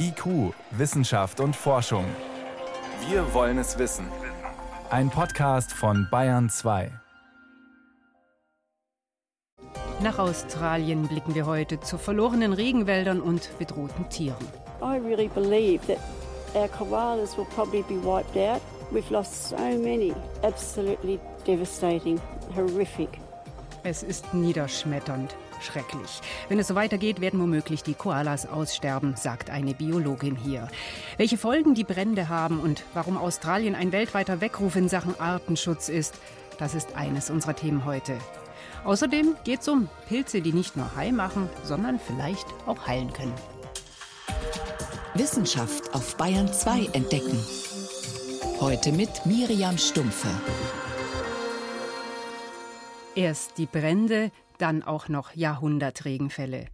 IQ, Wissenschaft und Forschung. Wir wollen es wissen. Ein Podcast von Bayern 2. Nach Australien blicken wir heute zu verlorenen Regenwäldern und bedrohten Tieren. I really believe that our koalas will probably be wiped out. We've lost so many. Absolutely devastating, horrific. Es ist niederschmetternd. Schrecklich. Wenn es so weitergeht, werden womöglich die Koalas aussterben, sagt eine Biologin hier. Welche Folgen die Brände haben und warum Australien ein weltweiter Weckruf in Sachen Artenschutz ist, das ist eines unserer Themen heute. Außerdem geht es um Pilze, die nicht nur heil machen, sondern vielleicht auch heilen können. Wissenschaft auf Bayern 2 entdecken. Heute mit Miriam Stumpfe. Erst die Brände, dann auch noch Jahrhundertregenfälle.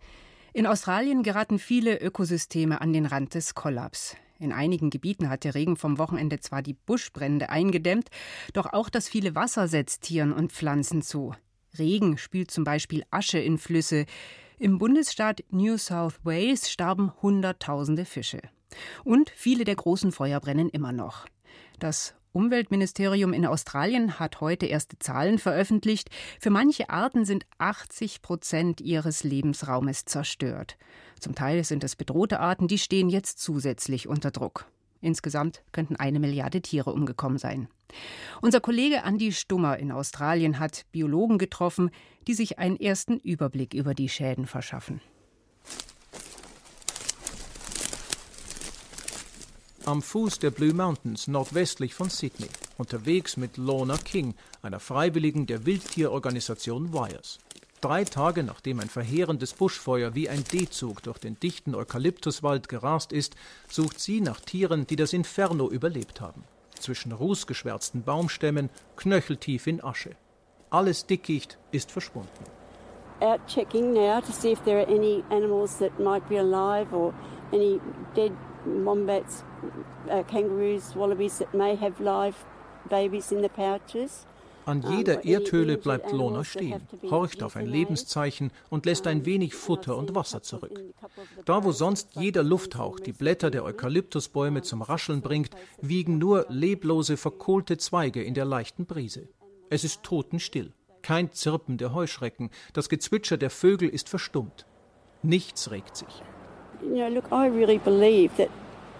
In Australien geraten viele Ökosysteme an den Rand des Kollaps. In einigen Gebieten hat der Regen vom Wochenende zwar die Buschbrände eingedämmt, doch auch das viele Wasser setzt Tieren und Pflanzen zu. Regen spült zum Beispiel Asche in Flüsse. Im Bundesstaat New South Wales starben Hunderttausende Fische. Und viele der großen Feuer brennen immer noch. Das Umweltministerium in Australien hat heute erste Zahlen veröffentlicht. Für manche Arten sind 80 Prozent ihres Lebensraumes zerstört. Zum Teil sind es bedrohte Arten, die stehen jetzt zusätzlich unter Druck. Insgesamt könnten eine Milliarde Tiere umgekommen sein. Unser Kollege Andi Stummer in Australien hat Biologen getroffen, die sich einen ersten Überblick über die Schäden verschaffen. Am Fuß der Blue Mountains nordwestlich von Sydney, unterwegs mit Lorna King, einer Freiwilligen der Wildtierorganisation Wires. Drei Tage nachdem ein verheerendes Buschfeuer wie ein D-Zug durch den dichten Eukalyptuswald gerast ist, sucht sie nach Tieren, die das Inferno überlebt haben. Zwischen rußgeschwärzten Baumstämmen, knöcheltief in Asche. Alles Dickicht ist verschwunden. Out checking now to see if there are any animals that might be alive or any dead wombats, uh, kangaroos, wallabies that may have live babies in the pouches. An jeder Erdhöhle bleibt Lona stehen, horcht auf ein Lebenszeichen und lässt ein wenig Futter und Wasser zurück. Da, wo sonst jeder Lufthauch die Blätter der Eukalyptusbäume zum Rascheln bringt, wiegen nur leblose, verkohlte Zweige in der leichten Brise. Es ist totenstill. Kein Zirpen der Heuschrecken, das Gezwitscher der Vögel ist verstummt. Nichts regt sich. You know, look, I really believe that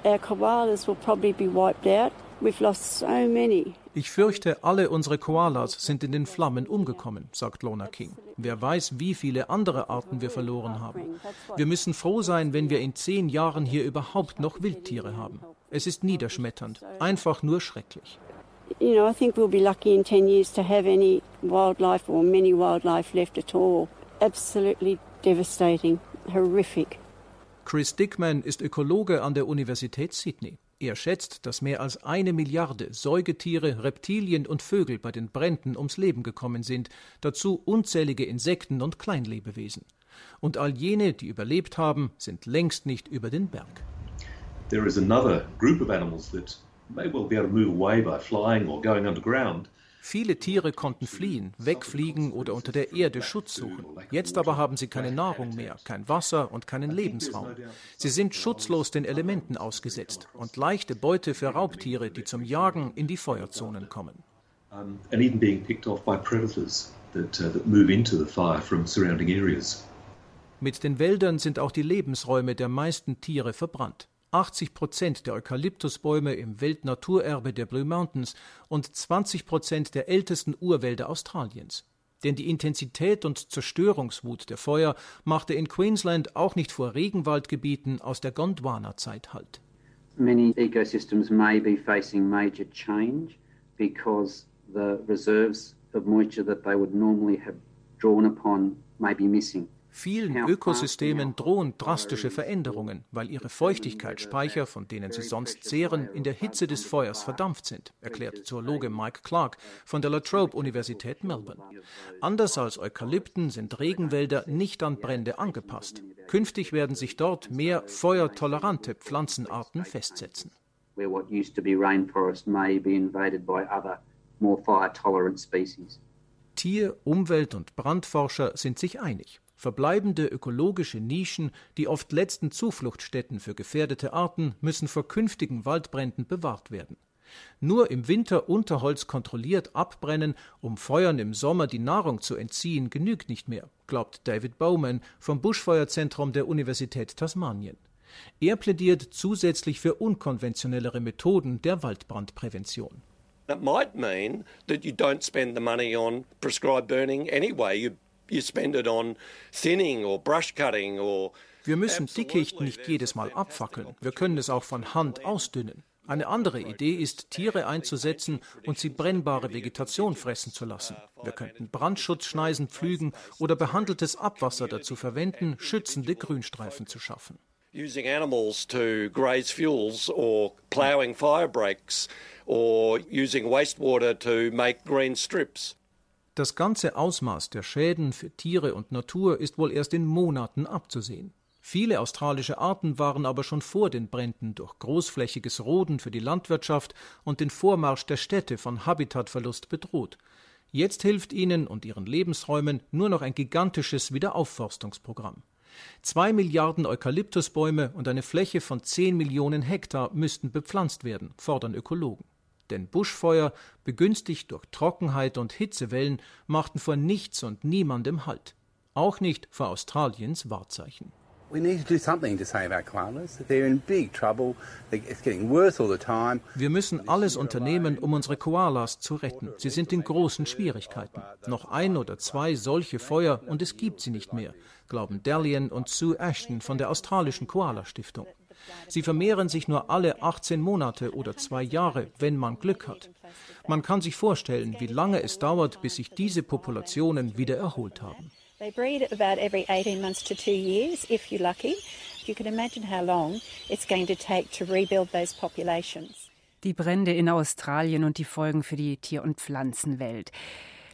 our koalas will probably be wiped out. We've lost so many. Ich fürchte, alle unsere Koalas sind in den Flammen umgekommen, sagt Lona King. Wer weiß, wie viele andere Arten wir verloren haben. Wir müssen froh sein, wenn wir in zehn Jahren hier überhaupt noch Wildtiere haben. Es ist niederschmetternd, einfach nur schrecklich. You know, I think we'll be lucky in 10 years to have any wildlife or many wildlife left at all. Absolutely devastating, horrific. Chris Dickman ist Ökologe an der Universität Sydney. Er schätzt, dass mehr als eine Milliarde Säugetiere, Reptilien und Vögel bei den Bränden ums Leben gekommen sind, dazu unzählige Insekten und Kleinlebewesen. Und all jene, die überlebt haben, sind längst nicht über den Berg. There is another group of animals that may well be able to move away by flying or going underground. Viele Tiere konnten fliehen, wegfliegen oder unter der Erde Schutz suchen. Jetzt aber haben sie keine Nahrung mehr, kein Wasser und keinen Lebensraum. Sie sind schutzlos den Elementen ausgesetzt und leichte Beute für Raubtiere, die zum Jagen in die Feuerzonen kommen. Mit den Wäldern sind auch die Lebensräume der meisten Tiere verbrannt. 80 Prozent der Eukalyptusbäume im Weltnaturerbe der Blue Mountains und 20 Prozent der ältesten Urwälder Australiens. Denn die Intensität und Zerstörungswut der Feuer machte in Queensland auch nicht vor Regenwaldgebieten aus der Gondwana-Zeit Halt. Many ecosystems may be facing major change because the reserves of moisture that they would normally have drawn upon may be missing. Vielen Ökosystemen drohen drastische Veränderungen, weil ihre Feuchtigkeitsspeicher, von denen sie sonst zehren, in der Hitze des Feuers verdampft sind, erklärt Zoologe Mike Clark von der La Trobe Universität Melbourne. Anders als Eukalypten sind Regenwälder nicht an Brände angepasst. Künftig werden sich dort mehr feuertolerante Pflanzenarten festsetzen. Tier-, Umwelt- und Brandforscher sind sich einig. Verbleibende ökologische Nischen, die oft letzten Zufluchtsstätten für gefährdete Arten, müssen vor künftigen Waldbränden bewahrt werden. Nur im Winter Unterholz kontrolliert abbrennen, um Feuern im Sommer die Nahrung zu entziehen, genügt nicht mehr, glaubt David Bowman vom Buschfeuerzentrum der Universität Tasmanien. Er plädiert zusätzlich für unkonventionellere Methoden der Waldbrandprävention. It might mean that you don't spend the money on prescribed burning anyway. You, you spend it on thinning or brush cutting or wir müssen Dickicht nicht jedes Mal abfackeln. Wir können es auch von Hand ausdünnen. Eine andere Idee ist, Tiere einzusetzen und sie brennbare Vegetation fressen zu lassen. Wir könnten Brandschutzschneisen pflügen oder behandeltes Abwasser dazu verwenden, schützende Grünstreifen zu schaffen. Using animals to graze fuels or plowing fire breaks or using wastewater to make green strips. Das ganze Ausmaß der Schäden für Tiere und Natur ist wohl erst in Monaten abzusehen. Viele australische Arten waren aber schon vor den Bränden durch großflächiges Roden für die Landwirtschaft und den Vormarsch der Städte von Habitatverlust bedroht. Jetzt hilft ihnen und ihren Lebensräumen nur noch ein gigantisches Wiederaufforstungsprogramm. Zwei Milliarden Eukalyptusbäume und eine Fläche von zehn Millionen Hektar müssten bepflanzt werden, fordern Ökologen. Denn Buschfeuer, begünstigt durch Trockenheit und Hitzewellen, machten vor nichts und niemandem Halt. Auch nicht vor Australiens Wahrzeichen. Wir müssen alles unternehmen, um unsere Koalas zu retten. Sie sind in großen Schwierigkeiten. Noch ein oder zwei solche Feuer und es gibt sie nicht mehr, glauben Dalian und Sue Ashton von der australischen Koala Stiftung. Sie vermehren sich nur alle 18 Monate oder zwei Jahre, wenn man Glück hat. Man kann sich vorstellen, wie lange es dauert, bis sich diese Populationen wieder erholt haben. They breed about every 18 months to two years, if you're lucky. You can imagine how long it's going to take to rebuild those populations. Die Brände in Australien und die Folgen für die Tier- und Pflanzenwelt.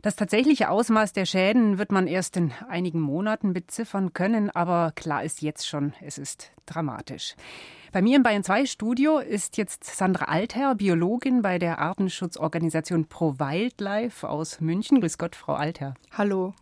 Das tatsächliche Ausmaß der Schäden wird man erst in einigen Monaten beziffern können, aber klar ist jetzt schon, es ist dramatisch. Bei mir im Bayern 2 Studio ist jetzt Sandra Altherr, Biologin bei der Artenschutzorganisation Pro Wildlife aus München. Grüß Gott, Frau Altherr. Hallo.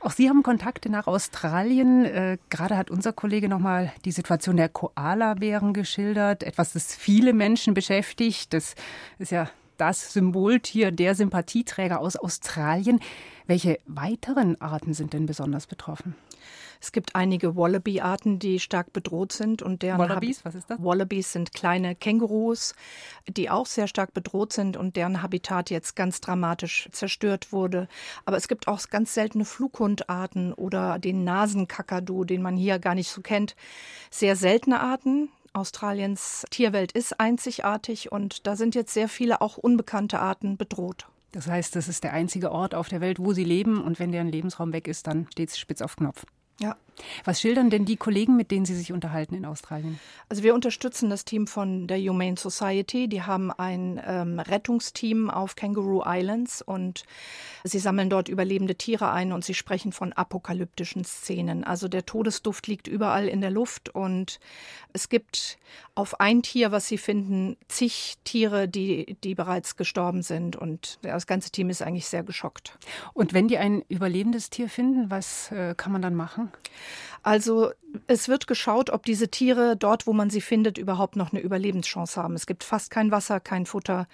Auch Sie haben Kontakte nach Australien. Äh, gerade hat unser Kollege noch mal die Situation der Koalabären geschildert, etwas, das viele Menschen beschäftigt. Das ist ja das Symboltier der Sympathieträger aus Australien. Welche weiteren Arten sind denn besonders betroffen? Es gibt einige Wallaby-Arten, die stark bedroht sind und deren Wallabies, was ist das? Wallabies sind kleine Kängurus, die auch sehr stark bedroht sind und deren Habitat jetzt ganz dramatisch zerstört wurde. Aber es gibt auch ganz seltene Flughundarten oder den Nasenkakadu, den man hier gar nicht so kennt. Sehr seltene Arten, Australiens Tierwelt ist einzigartig und da sind jetzt sehr viele auch unbekannte Arten bedroht. Das heißt, das ist der einzige Ort auf der Welt, wo sie leben und wenn deren Lebensraum weg ist, dann steht es spitz auf Knopf. Ja. Was schildern denn die Kollegen, mit denen Sie sich unterhalten in Australien? Also wir unterstützen das Team von der Humane Society. Die haben ein ähm, Rettungsteam auf Kangaroo Islands und sie sammeln dort überlebende Tiere ein und sie sprechen von apokalyptischen Szenen. Also der Todesduft liegt überall in der Luft und es gibt auf ein Tier, was sie finden, zig Tiere, die, die bereits gestorben sind und das ganze Team ist eigentlich sehr geschockt. Und wenn die ein überlebendes Tier finden, was äh, kann man dann machen? Also es wird geschaut, ob diese Tiere dort, wo man sie findet, überhaupt noch eine Überlebenschance haben. Es gibt fast kein Wasser, kein Futter.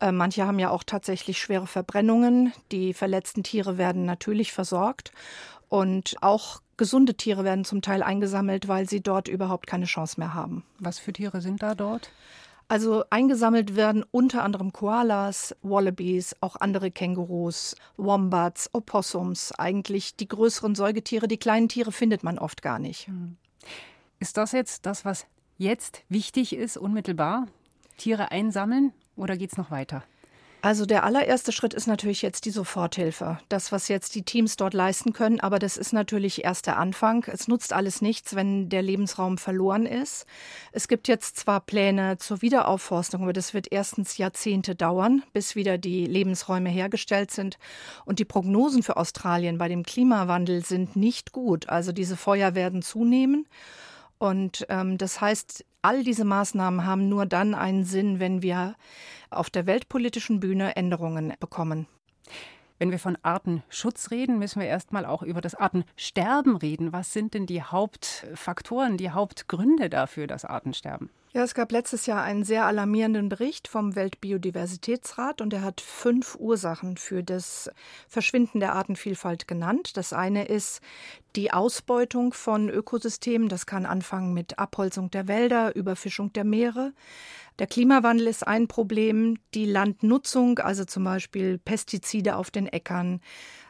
Äh, manche haben ja auch tatsächlich schwere Verbrennungen. Die verletzten Tiere werden natürlich versorgt. Und auch gesunde Tiere werden zum Teil eingesammelt, weil sie dort überhaupt keine Chance mehr haben. Was für Tiere sind da dort? Also eingesammelt werden unter anderem Koalas, Wallabies, auch andere Kängurus, Wombats, Opossums, eigentlich die größeren Säugetiere. Die kleinen Tiere findet man oft gar nicht. Hm. Ist das jetzt das, was jetzt wichtig ist, unmittelbar? Tiere einsammeln oder geht es noch weiter? Also der allererste Schritt ist natürlich jetzt die Soforthilfe. Das, was jetzt die Teams dort leisten können, aber das ist natürlich erst der Anfang. Es nutzt alles nichts, wenn der Lebensraum verloren ist. Es gibt jetzt zwar Pläne zur Wiederaufforstung, aber das wird erstens Jahrzehnte dauern, bis wieder die Lebensräume hergestellt sind. Und die Prognosen für Australien bei dem Klimawandel sind nicht gut. Also diese Feuer werden zunehmen. Und ähm, das heißt, all diese Maßnahmen haben nur dann einen Sinn, wenn wir auf der weltpolitischen Bühne Änderungen bekommen. Wenn wir von Artenschutz reden, müssen wir erstmal auch über das Artensterben reden. Was sind denn die Hauptfaktoren, die Hauptgründe dafür, das Artensterben? Ja, es gab letztes Jahr einen sehr alarmierenden Bericht vom Weltbiodiversitätsrat und er hat fünf Ursachen für das Verschwinden der Artenvielfalt genannt. Das eine ist die Ausbeutung von Ökosystemen. Das kann anfangen mit Abholzung der Wälder, Überfischung der Meere. Der Klimawandel ist ein Problem, die Landnutzung, also zum Beispiel Pestizide auf den Äckern,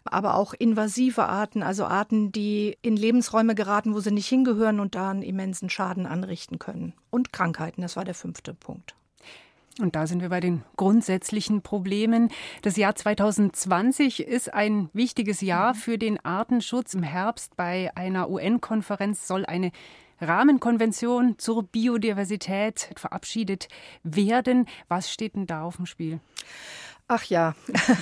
aber auch invasive Arten, also Arten, die in Lebensräume geraten, wo sie nicht hingehören und da einen immensen Schaden anrichten können. Und Krankheiten, das war der fünfte Punkt. Und da sind wir bei den grundsätzlichen Problemen. Das Jahr 2020 ist ein wichtiges Jahr mhm. für den Artenschutz. Im Herbst bei einer UN-Konferenz soll eine Rahmenkonvention zur Biodiversität verabschiedet werden. Was steht denn da auf dem Spiel? Ach ja,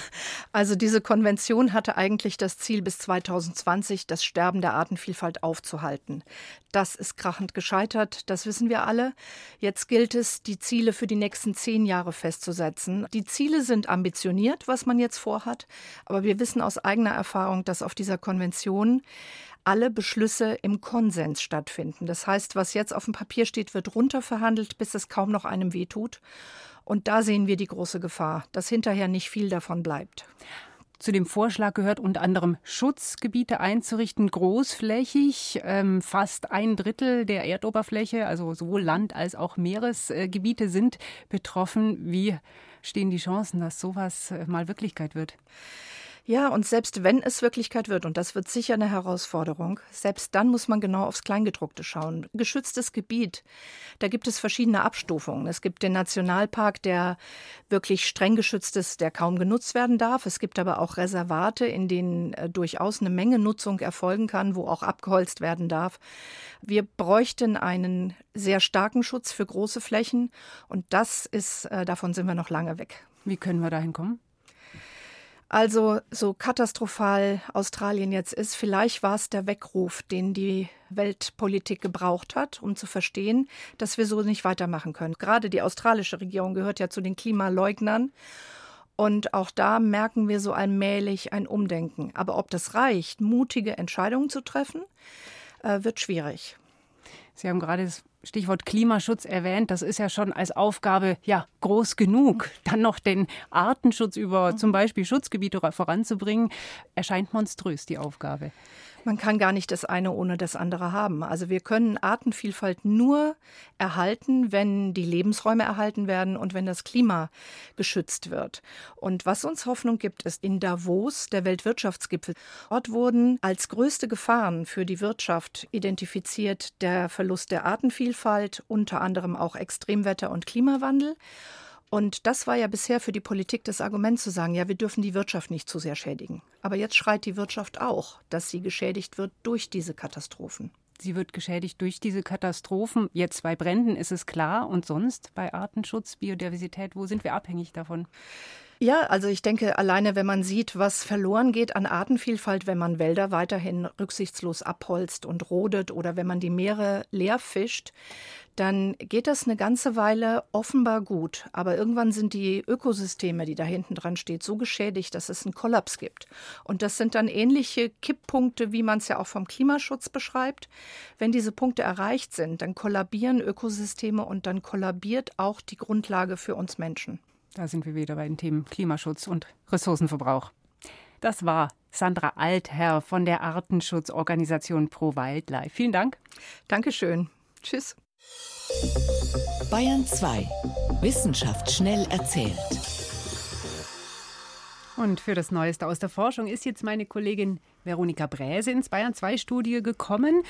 also diese Konvention hatte eigentlich das Ziel, bis 2020 das Sterben der Artenvielfalt aufzuhalten. Das ist krachend gescheitert, das wissen wir alle. Jetzt gilt es, die Ziele für die nächsten zehn Jahre festzusetzen. Die Ziele sind ambitioniert, was man jetzt vorhat, aber wir wissen aus eigener Erfahrung, dass auf dieser Konvention alle Beschlüsse im Konsens stattfinden. Das heißt, was jetzt auf dem Papier steht, wird runterverhandelt, bis es kaum noch einem wehtut. Und da sehen wir die große Gefahr, dass hinterher nicht viel davon bleibt. Zu dem Vorschlag gehört unter anderem Schutzgebiete einzurichten, großflächig. Ähm, fast ein Drittel der Erdoberfläche, also sowohl Land- als auch Meeresgebiete, sind betroffen. Wie stehen die Chancen, dass sowas äh, mal Wirklichkeit wird? Ja, und selbst wenn es Wirklichkeit wird, und das wird sicher eine Herausforderung, selbst dann muss man genau aufs Kleingedruckte schauen. Geschütztes Gebiet, da gibt es verschiedene Abstufungen. Es gibt den Nationalpark, der wirklich streng geschützt ist, der kaum genutzt werden darf. Es gibt aber auch Reservate, in denen äh, durchaus eine Menge Nutzung erfolgen kann, wo auch abgeholzt werden darf. Wir bräuchten einen sehr starken Schutz für große Flächen und das ist, äh, davon sind wir noch lange weg. Wie können wir dahin kommen? Also so katastrophal Australien jetzt ist, vielleicht war es der Weckruf, den die Weltpolitik gebraucht hat, um zu verstehen, dass wir so nicht weitermachen können. Gerade die australische Regierung gehört ja zu den Klimaleugnern. Und auch da merken wir so allmählich ein Umdenken. Aber ob das reicht, mutige Entscheidungen zu treffen, äh, wird schwierig. Sie haben gerade das Stichwort Klimaschutz erwähnt. Das ist ja schon als Aufgabe ja groß genug. Dann noch den Artenschutz über zum Beispiel Schutzgebiete voranzubringen, erscheint monströs die Aufgabe. Man kann gar nicht das eine ohne das andere haben. Also wir können Artenvielfalt nur erhalten, wenn die Lebensräume erhalten werden und wenn das Klima geschützt wird. Und was uns Hoffnung gibt, ist in Davos, der Weltwirtschaftsgipfel. Dort wurden als größte Gefahren für die Wirtschaft identifiziert der Verlust der Artenvielfalt, unter anderem auch Extremwetter und Klimawandel. Und das war ja bisher für die Politik das Argument zu sagen, ja, wir dürfen die Wirtschaft nicht zu sehr schädigen. Aber jetzt schreit die Wirtschaft auch, dass sie geschädigt wird durch diese Katastrophen. Sie wird geschädigt durch diese Katastrophen. Jetzt bei Bränden ist es klar. Und sonst bei Artenschutz, Biodiversität, wo sind wir abhängig davon? Ja, also ich denke, alleine wenn man sieht, was verloren geht an Artenvielfalt, wenn man Wälder weiterhin rücksichtslos abholzt und rodet oder wenn man die Meere leer fischt, dann geht das eine ganze Weile offenbar gut. Aber irgendwann sind die Ökosysteme, die da hinten dran steht, so geschädigt, dass es einen Kollaps gibt. Und das sind dann ähnliche Kipppunkte, wie man es ja auch vom Klimaschutz beschreibt. Wenn diese Punkte erreicht sind, dann kollabieren Ökosysteme und dann kollabiert auch die Grundlage für uns Menschen. Da sind wir wieder bei den Themen Klimaschutz und Ressourcenverbrauch. Das war Sandra Altherr von der Artenschutzorganisation Pro Wildlife. Vielen Dank. Dankeschön. Tschüss. Bayern 2. Wissenschaft schnell erzählt. Und für das Neueste aus der Forschung ist jetzt meine Kollegin Veronika Bräse ins Bayern 2 Studie gekommen.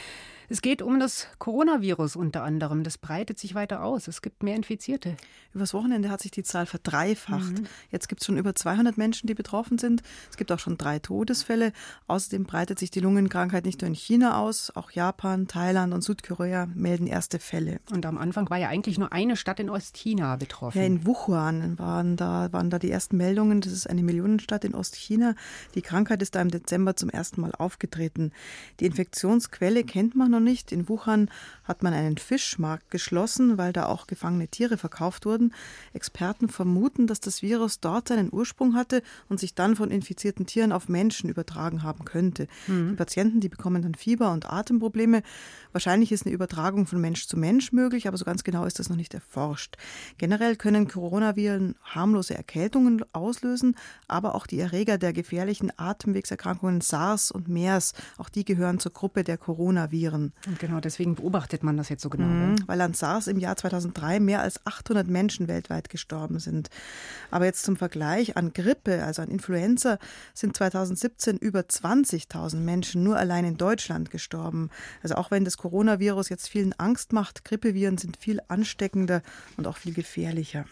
Es geht um das Coronavirus unter anderem. Das breitet sich weiter aus. Es gibt mehr Infizierte. Übers Wochenende hat sich die Zahl verdreifacht. Mhm. Jetzt gibt es schon über 200 Menschen, die betroffen sind. Es gibt auch schon drei Todesfälle. Außerdem breitet sich die Lungenkrankheit nicht nur in China aus. Auch Japan, Thailand und Südkorea melden erste Fälle. Und am Anfang war ja eigentlich nur eine Stadt in Ostchina betroffen. Ja, in Wuhan waren da, waren da die ersten Meldungen. Das ist eine Millionenstadt in Ostchina. Die Krankheit ist da im Dezember zum ersten ersten Mal aufgetreten. Die Infektionsquelle kennt man noch nicht. In Wuhan hat man einen Fischmarkt geschlossen, weil da auch gefangene Tiere verkauft wurden. Experten vermuten, dass das Virus dort seinen Ursprung hatte und sich dann von infizierten Tieren auf Menschen übertragen haben könnte. Mhm. Die Patienten, die bekommen dann Fieber und Atemprobleme. Wahrscheinlich ist eine Übertragung von Mensch zu Mensch möglich, aber so ganz genau ist das noch nicht erforscht. Generell können Coronaviren harmlose Erkältungen auslösen, aber auch die Erreger der gefährlichen Atemwegserkrankungen SARS und MERS, auch die gehören zur Gruppe der Coronaviren. Und genau deswegen beobachtet man das jetzt so genau. Mhm, weil an SARS im Jahr 2003 mehr als 800 Menschen weltweit gestorben sind. Aber jetzt zum Vergleich, an Grippe, also an Influenza, sind 2017 über 20.000 Menschen nur allein in Deutschland gestorben. Also auch wenn das Coronavirus jetzt vielen Angst macht, Grippeviren sind viel ansteckender und auch viel gefährlicher.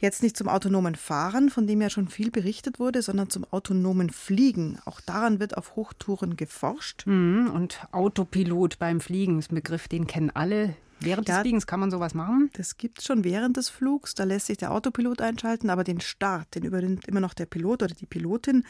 Jetzt nicht zum autonomen Fahren, von dem ja schon viel berichtet wurde, sondern zum autonomen Fliegen. Auch daran wird auf Hochtouren geforscht. Mhm, und Autopilot beim Fliegen, ist ein Begriff, den kennen alle. Während ja, des Fliegens kann man sowas machen? Das gibt es schon während des Flugs. Da lässt sich der Autopilot einschalten, aber den Start, den übernimmt immer noch der Pilot oder die Pilotin.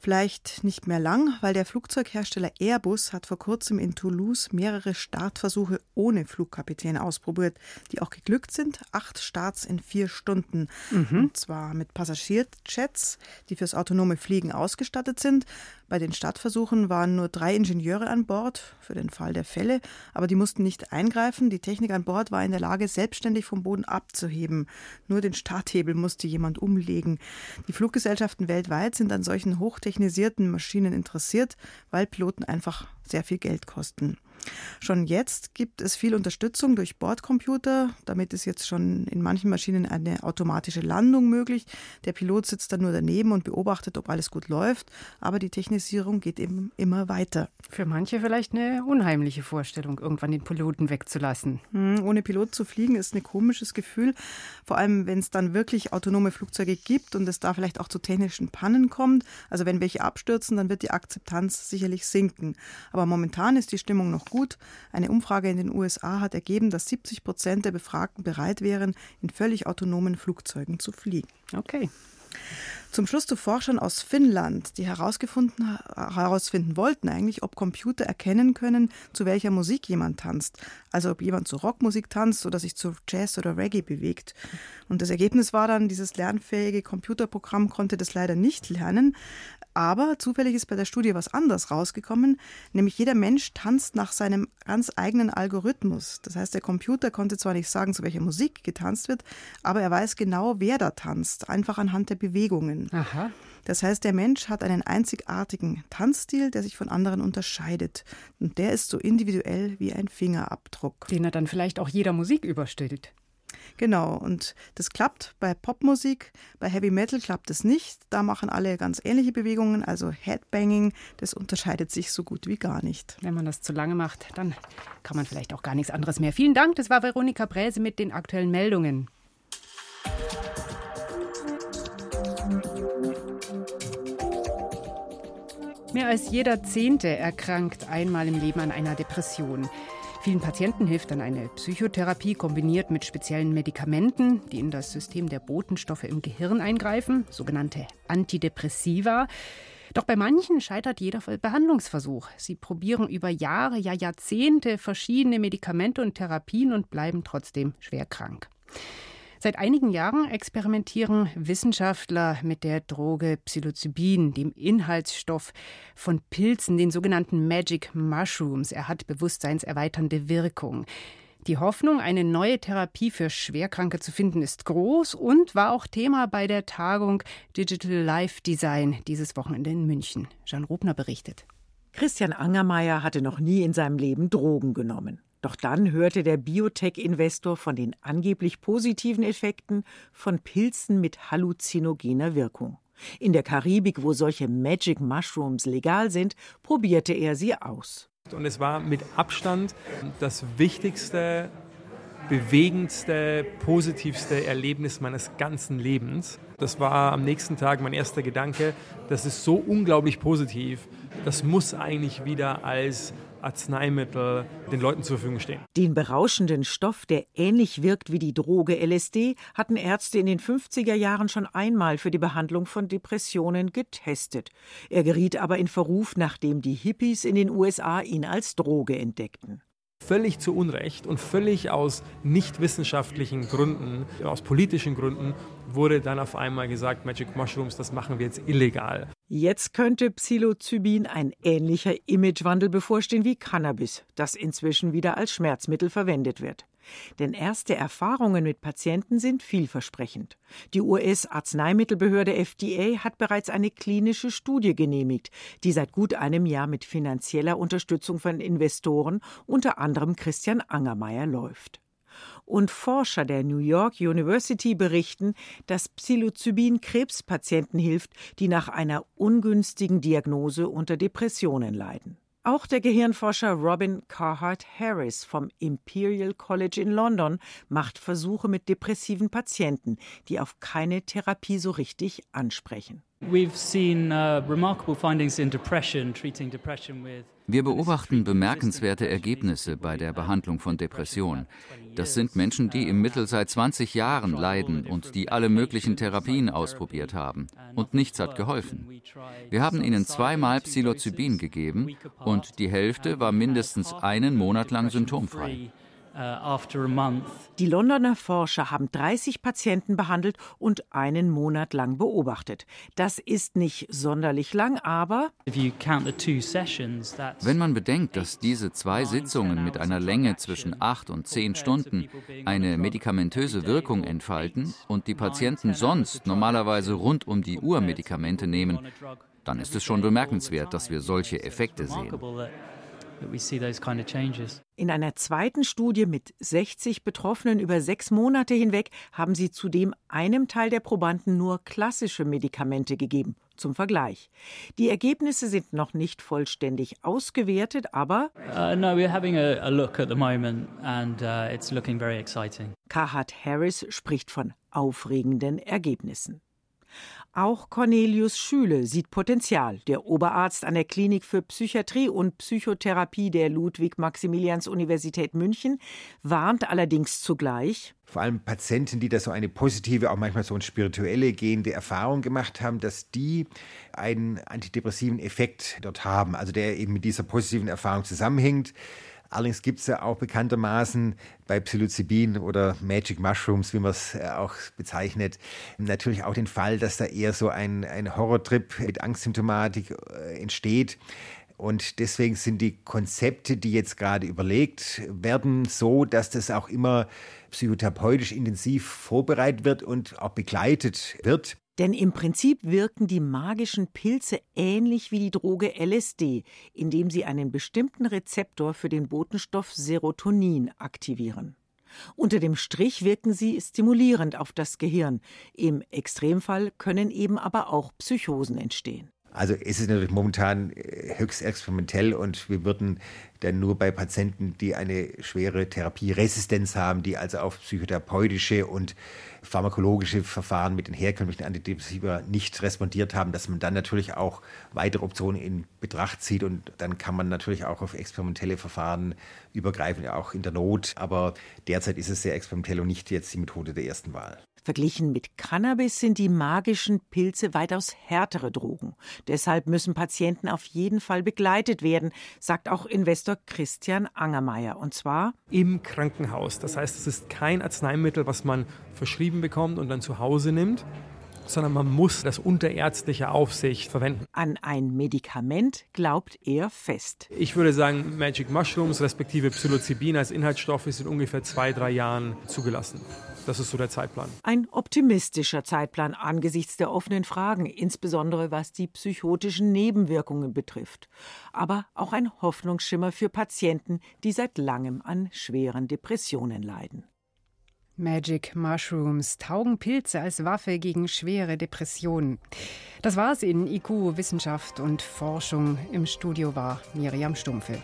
Vielleicht nicht mehr lang, weil der Flugzeughersteller Airbus hat vor kurzem in Toulouse mehrere Startversuche ohne Flugkapitän ausprobiert, die auch geglückt sind. Acht Starts in vier Stunden. Mhm. Und zwar mit Passagierjets, die fürs autonome Fliegen ausgestattet sind. Bei den Startversuchen waren nur drei Ingenieure an Bord für den Fall der Fälle, aber die mussten nicht eingreifen. Die Technik an Bord war in der Lage, selbstständig vom Boden abzuheben. Nur den Starthebel musste jemand umlegen. Die Fluggesellschaften weltweit sind an solchen hochtechnisierten Maschinen interessiert, weil Piloten einfach sehr viel Geld kosten. Schon jetzt gibt es viel Unterstützung durch Bordcomputer. Damit ist jetzt schon in manchen Maschinen eine automatische Landung möglich. Der Pilot sitzt dann nur daneben und beobachtet, ob alles gut läuft. Aber die Technisierung geht eben immer weiter. Für manche vielleicht eine unheimliche Vorstellung, irgendwann den Piloten wegzulassen. Hm, ohne Pilot zu fliegen ist ein komisches Gefühl. Vor allem, wenn es dann wirklich autonome Flugzeuge gibt und es da vielleicht auch zu technischen Pannen kommt. Also wenn welche abstürzen, dann wird die Akzeptanz sicherlich sinken. Aber momentan ist die Stimmung noch gut. Eine Umfrage in den USA hat ergeben, dass 70 Prozent der Befragten bereit wären, in völlig autonomen Flugzeugen zu fliegen. Okay. Zum Schluss zu Forschern aus Finnland, die herausgefunden, herausfinden wollten eigentlich, ob Computer erkennen können, zu welcher Musik jemand tanzt. Also ob jemand zu Rockmusik tanzt oder sich zu Jazz oder Reggae bewegt. Und das Ergebnis war dann, dieses lernfähige Computerprogramm konnte das leider nicht lernen. Aber zufällig ist bei der Studie was anderes rausgekommen, nämlich jeder Mensch tanzt nach seinem ganz eigenen Algorithmus. Das heißt, der Computer konnte zwar nicht sagen, zu welcher Musik getanzt wird, aber er weiß genau, wer da tanzt, einfach anhand der Bewegungen. Aha. Das heißt, der Mensch hat einen einzigartigen Tanzstil, der sich von anderen unterscheidet. Und der ist so individuell wie ein Fingerabdruck. Den er dann vielleicht auch jeder Musik überstellt. Genau, und das klappt bei Popmusik, bei Heavy Metal klappt es nicht. Da machen alle ganz ähnliche Bewegungen, also Headbanging, das unterscheidet sich so gut wie gar nicht. Wenn man das zu lange macht, dann kann man vielleicht auch gar nichts anderes mehr. Vielen Dank, das war Veronika Bräse mit den aktuellen Meldungen. Mehr als jeder Zehnte erkrankt einmal im Leben an einer Depression. Vielen Patienten hilft dann eine Psychotherapie kombiniert mit speziellen Medikamenten, die in das System der Botenstoffe im Gehirn eingreifen, sogenannte Antidepressiva. Doch bei manchen scheitert jeder Behandlungsversuch. Sie probieren über Jahre, ja Jahrzehnte verschiedene Medikamente und Therapien und bleiben trotzdem schwer krank. Seit einigen Jahren experimentieren Wissenschaftler mit der Droge Psilocybin, dem Inhaltsstoff von Pilzen, den sogenannten Magic Mushrooms. Er hat bewusstseinserweiternde Wirkung. Die Hoffnung, eine neue Therapie für Schwerkranke zu finden, ist groß und war auch Thema bei der Tagung Digital Life Design dieses Wochenende in München. Jan Rubner berichtet. Christian Angermeier hatte noch nie in seinem Leben Drogen genommen. Doch dann hörte der Biotech-Investor von den angeblich positiven Effekten von Pilzen mit halluzinogener Wirkung. In der Karibik, wo solche Magic Mushrooms legal sind, probierte er sie aus. Und es war mit Abstand das wichtigste, bewegendste, positivste Erlebnis meines ganzen Lebens. Das war am nächsten Tag mein erster Gedanke. Das ist so unglaublich positiv. Das muss eigentlich wieder als Arzneimittel den Leuten zur Verfügung stehen. Den berauschenden Stoff, der ähnlich wirkt wie die Droge LSD, hatten Ärzte in den 50er Jahren schon einmal für die Behandlung von Depressionen getestet. Er geriet aber in Verruf, nachdem die Hippies in den USA ihn als Droge entdeckten völlig zu Unrecht und völlig aus nicht wissenschaftlichen Gründen, aus politischen Gründen, wurde dann auf einmal gesagt, Magic Mushrooms, das machen wir jetzt illegal. Jetzt könnte Psilocybin ein ähnlicher Imagewandel bevorstehen wie Cannabis, das inzwischen wieder als Schmerzmittel verwendet wird. Denn erste Erfahrungen mit Patienten sind vielversprechend. Die US-Arzneimittelbehörde FDA hat bereits eine klinische Studie genehmigt, die seit gut einem Jahr mit finanzieller Unterstützung von Investoren, unter anderem Christian Angermeier, läuft. Und Forscher der New York University berichten, dass Psilocybin Krebspatienten hilft, die nach einer ungünstigen Diagnose unter Depressionen leiden. Auch der Gehirnforscher Robin Carhart Harris vom Imperial College in London macht Versuche mit depressiven Patienten, die auf keine Therapie so richtig ansprechen. Uh, wir beobachten bemerkenswerte Ergebnisse bei der Behandlung von Depressionen. Das sind Menschen, die im Mittel seit 20 Jahren leiden und die alle möglichen Therapien ausprobiert haben. Und nichts hat geholfen. Wir haben ihnen zweimal Psilocybin gegeben und die Hälfte war mindestens einen Monat lang symptomfrei. Uh, die Londoner Forscher haben 30 Patienten behandelt und einen Monat lang beobachtet. Das ist nicht sonderlich lang, aber wenn man bedenkt, dass diese zwei Sitzungen mit einer Länge zwischen acht und zehn Stunden eine medikamentöse Wirkung entfalten und die Patienten sonst normalerweise rund um die Uhr Medikamente nehmen, dann ist es schon bemerkenswert, dass wir solche Effekte sehen. In einer zweiten Studie mit 60 Betroffenen über sechs Monate hinweg haben sie zudem einem Teil der Probanden nur klassische Medikamente gegeben. Zum Vergleich. Die Ergebnisse sind noch nicht vollständig ausgewertet, aber uh, no, we're having a, a look at the moment and uh, it's looking very exciting. Kahat Harris spricht von aufregenden Ergebnissen. Auch Cornelius Schüle sieht Potenzial. Der Oberarzt an der Klinik für Psychiatrie und Psychotherapie der Ludwig-Maximilians-Universität München warnt allerdings zugleich. Vor allem Patienten, die da so eine positive, auch manchmal so eine spirituelle gehende Erfahrung gemacht haben, dass die einen antidepressiven Effekt dort haben, also der eben mit dieser positiven Erfahrung zusammenhängt. Allerdings gibt es ja auch bekanntermaßen bei Psilocybin oder Magic Mushrooms, wie man es äh, auch bezeichnet, natürlich auch den Fall, dass da eher so ein, ein Horrortrip mit Angstsymptomatik äh, entsteht. Und deswegen sind die Konzepte, die jetzt gerade überlegt werden, so, dass das auch immer psychotherapeutisch intensiv vorbereitet wird und auch begleitet wird. Denn im Prinzip wirken die magischen Pilze ähnlich wie die Droge LSD, indem sie einen bestimmten Rezeptor für den Botenstoff Serotonin aktivieren. Unter dem Strich wirken sie stimulierend auf das Gehirn. Im Extremfall können eben aber auch Psychosen entstehen. Also es ist natürlich momentan äh, höchst experimentell und wir würden dann nur bei Patienten, die eine schwere Therapieresistenz haben, die also auf psychotherapeutische und pharmakologische Verfahren mit den herkömmlichen Antidepressiva nicht respondiert haben, dass man dann natürlich auch weitere Optionen in Betracht zieht und dann kann man natürlich auch auf experimentelle Verfahren übergreifen, auch in der Not. Aber derzeit ist es sehr experimentell und nicht jetzt die Methode der ersten Wahl. Verglichen mit Cannabis sind die magischen Pilze weitaus härtere Drogen. Deshalb müssen Patienten auf jeden Fall begleitet werden, sagt auch Investor Christian Angermeier. Und zwar im Krankenhaus. Das heißt, es ist kein Arzneimittel, was man verschrieben bekommt und dann zu Hause nimmt, sondern man muss das unter ärztlicher Aufsicht verwenden. An ein Medikament glaubt er fest. Ich würde sagen, Magic Mushrooms respektive Psilocybin als Inhaltsstoffe sind ungefähr zwei, drei Jahren zugelassen. Das ist so der Zeitplan. Ein optimistischer Zeitplan angesichts der offenen Fragen, insbesondere was die psychotischen Nebenwirkungen betrifft. Aber auch ein Hoffnungsschimmer für Patienten, die seit langem an schweren Depressionen leiden. Magic Mushrooms taugen Pilze als Waffe gegen schwere Depressionen. Das war's in IQ Wissenschaft und Forschung. Im Studio war Miriam Stumpfe.